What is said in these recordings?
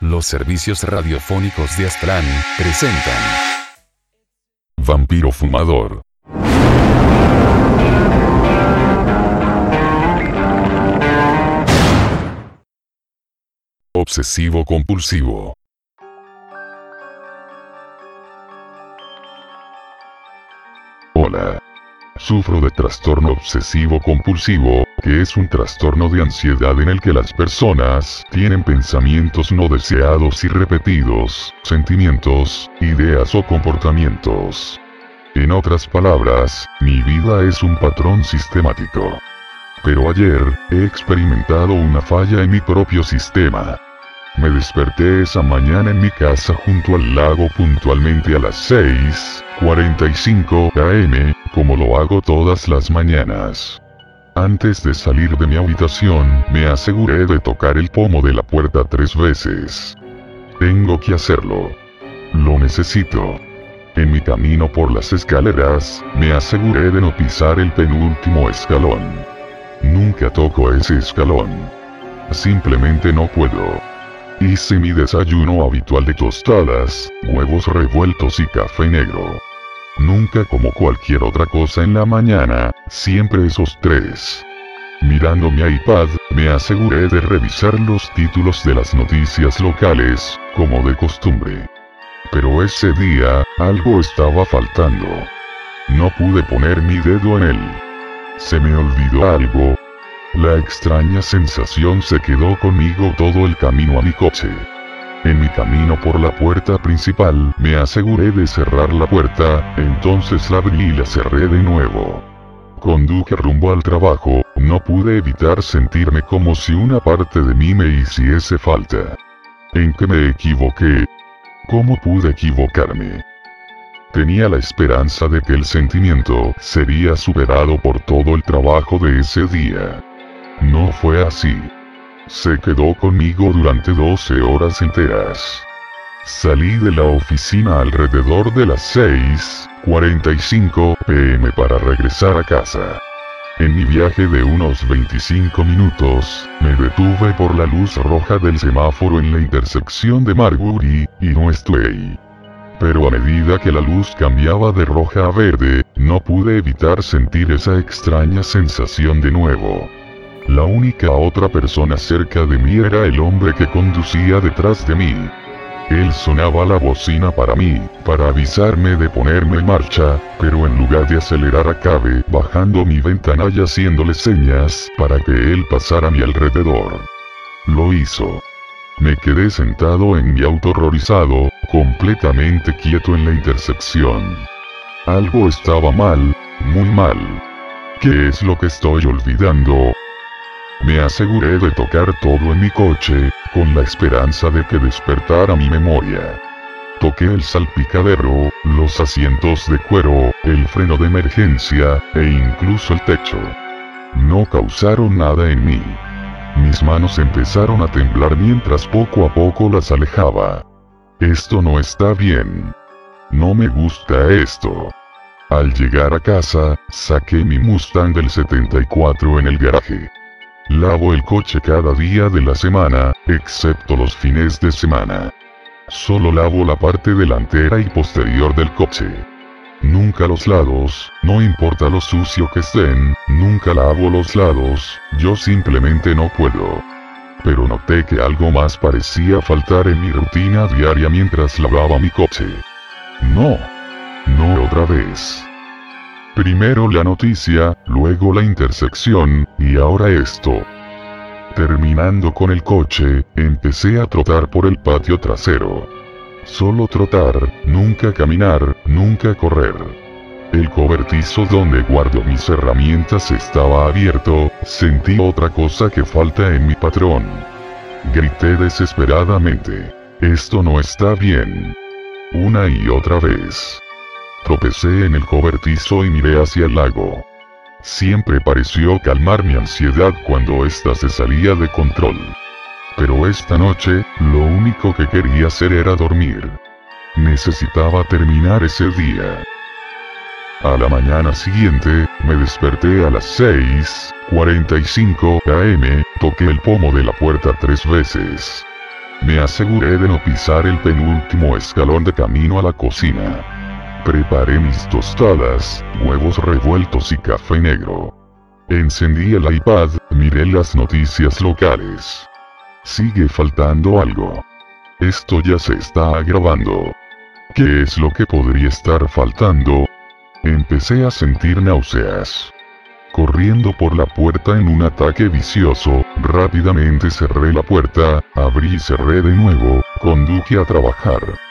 Los servicios radiofónicos de Aztlán presentan Vampiro Fumador. Obsesivo compulsivo. Hola. Sufro de trastorno obsesivo compulsivo, que es un trastorno de ansiedad en el que las personas tienen pensamientos no deseados y repetidos, sentimientos, ideas o comportamientos. En otras palabras, mi vida es un patrón sistemático. Pero ayer, he experimentado una falla en mi propio sistema. Me desperté esa mañana en mi casa junto al lago puntualmente a las 6.45 am, como lo hago todas las mañanas. Antes de salir de mi habitación, me aseguré de tocar el pomo de la puerta tres veces. Tengo que hacerlo. Lo necesito. En mi camino por las escaleras, me aseguré de no pisar el penúltimo escalón. Nunca toco ese escalón. Simplemente no puedo. Hice mi desayuno habitual de tostadas, huevos revueltos y café negro. Nunca como cualquier otra cosa en la mañana, siempre esos tres. Mirando mi iPad, me aseguré de revisar los títulos de las noticias locales, como de costumbre. Pero ese día, algo estaba faltando. No pude poner mi dedo en él. Se me olvidó algo, la extraña sensación se quedó conmigo todo el camino a mi coche. En mi camino por la puerta principal, me aseguré de cerrar la puerta, entonces la abrí y la cerré de nuevo. Conduje rumbo al trabajo, no pude evitar sentirme como si una parte de mí me hiciese falta. ¿En qué me equivoqué? ¿Cómo pude equivocarme? Tenía la esperanza de que el sentimiento sería superado por todo el trabajo de ese día. No fue así. Se quedó conmigo durante 12 horas enteras. Salí de la oficina alrededor de las 6.45 pm para regresar a casa. En mi viaje de unos 25 minutos, me detuve por la luz roja del semáforo en la intersección de Marbury y Westley. Pero a medida que la luz cambiaba de roja a verde, no pude evitar sentir esa extraña sensación de nuevo. La única otra persona cerca de mí era el hombre que conducía detrás de mí. Él sonaba la bocina para mí, para avisarme de ponerme en marcha, pero en lugar de acelerar acabe bajando mi ventana y haciéndole señas para que él pasara a mi alrededor. Lo hizo. Me quedé sentado en mi auto horrorizado, completamente quieto en la intersección. Algo estaba mal, muy mal. ¿Qué es lo que estoy olvidando? Me aseguré de tocar todo en mi coche, con la esperanza de que despertara mi memoria. Toqué el salpicadero, los asientos de cuero, el freno de emergencia, e incluso el techo. No causaron nada en mí. Mis manos empezaron a temblar mientras poco a poco las alejaba. Esto no está bien. No me gusta esto. Al llegar a casa, saqué mi Mustang del 74 en el garaje. Lavo el coche cada día de la semana, excepto los fines de semana. Solo lavo la parte delantera y posterior del coche. Nunca los lados, no importa lo sucio que estén, nunca lavo los lados, yo simplemente no puedo. Pero noté que algo más parecía faltar en mi rutina diaria mientras lavaba mi coche. No. No otra vez. Primero la noticia, luego la intersección, y ahora esto. Terminando con el coche, empecé a trotar por el patio trasero. Solo trotar, nunca caminar, nunca correr. El cobertizo donde guardo mis herramientas estaba abierto, sentí otra cosa que falta en mi patrón. Grité desesperadamente. Esto no está bien. Una y otra vez. Tropecé en el cobertizo y miré hacia el lago. Siempre pareció calmar mi ansiedad cuando ésta se salía de control. Pero esta noche, lo único que quería hacer era dormir. Necesitaba terminar ese día. A la mañana siguiente, me desperté a las 6.45 am, toqué el pomo de la puerta tres veces. Me aseguré de no pisar el penúltimo escalón de camino a la cocina. Preparé mis tostadas, huevos revueltos y café negro. Encendí el iPad, miré las noticias locales. Sigue faltando algo. Esto ya se está agravando. ¿Qué es lo que podría estar faltando? Empecé a sentir náuseas. Corriendo por la puerta en un ataque vicioso, rápidamente cerré la puerta, abrí y cerré de nuevo, conduje a trabajar.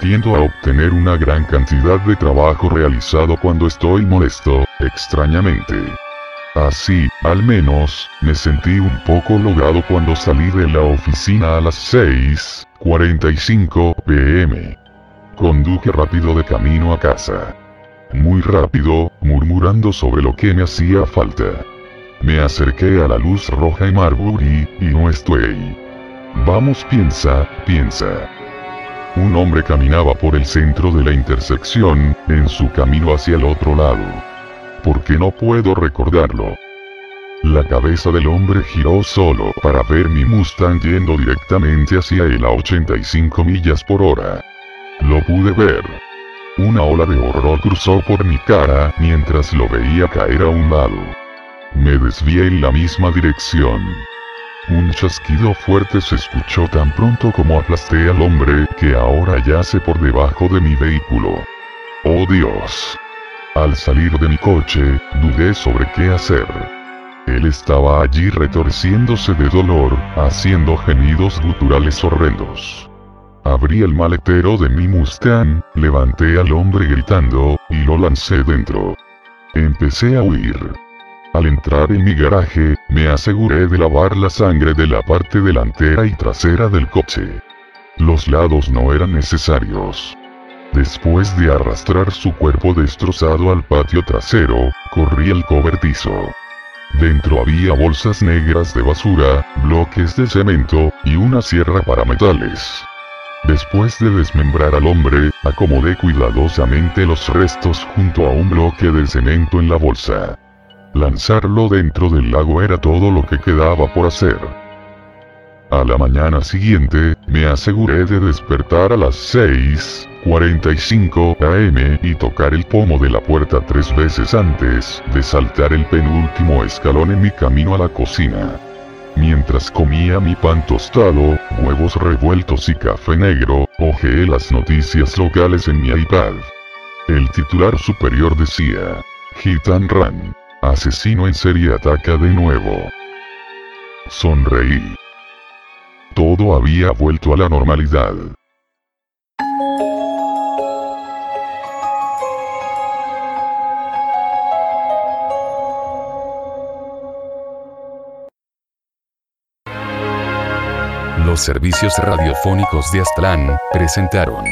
Tiendo a obtener una gran cantidad de trabajo realizado cuando estoy molesto, extrañamente. Así, al menos, me sentí un poco logrado cuando salí de la oficina a las 6.45 pm. Conduje rápido de camino a casa. Muy rápido, murmurando sobre lo que me hacía falta. Me acerqué a la luz roja y Marbury, y no estoy. Vamos piensa, piensa. Un hombre caminaba por el centro de la intersección, en su camino hacia el otro lado. ¿Por qué no puedo recordarlo? La cabeza del hombre giró solo para ver mi Mustang yendo directamente hacia él a 85 millas por hora. Lo pude ver. Una ola de horror cruzó por mi cara mientras lo veía caer a un lado. Me desvié en la misma dirección. Un chasquido fuerte se escuchó tan pronto como aplasté al hombre que ahora yace por debajo de mi vehículo. ¡Oh Dios! Al salir de mi coche, dudé sobre qué hacer. Él estaba allí retorciéndose de dolor, haciendo gemidos guturales horrendos. Abrí el maletero de mi Mustang, levanté al hombre gritando, y lo lancé dentro. Empecé a huir. Al entrar en mi garaje, me aseguré de lavar la sangre de la parte delantera y trasera del coche. Los lados no eran necesarios. Después de arrastrar su cuerpo destrozado al patio trasero, corrí el cobertizo. Dentro había bolsas negras de basura, bloques de cemento, y una sierra para metales. Después de desmembrar al hombre, acomodé cuidadosamente los restos junto a un bloque de cemento en la bolsa. Lanzarlo dentro del lago era todo lo que quedaba por hacer. A la mañana siguiente, me aseguré de despertar a las 6.45 am y tocar el pomo de la puerta tres veces antes de saltar el penúltimo escalón en mi camino a la cocina. Mientras comía mi pan tostado, huevos revueltos y café negro, ojeé las noticias locales en mi iPad. El titular superior decía, Hit and Run. Asesino en serie ataca de nuevo. Sonreí. Todo había vuelto a la normalidad. Los servicios radiofónicos de Aztlán presentaron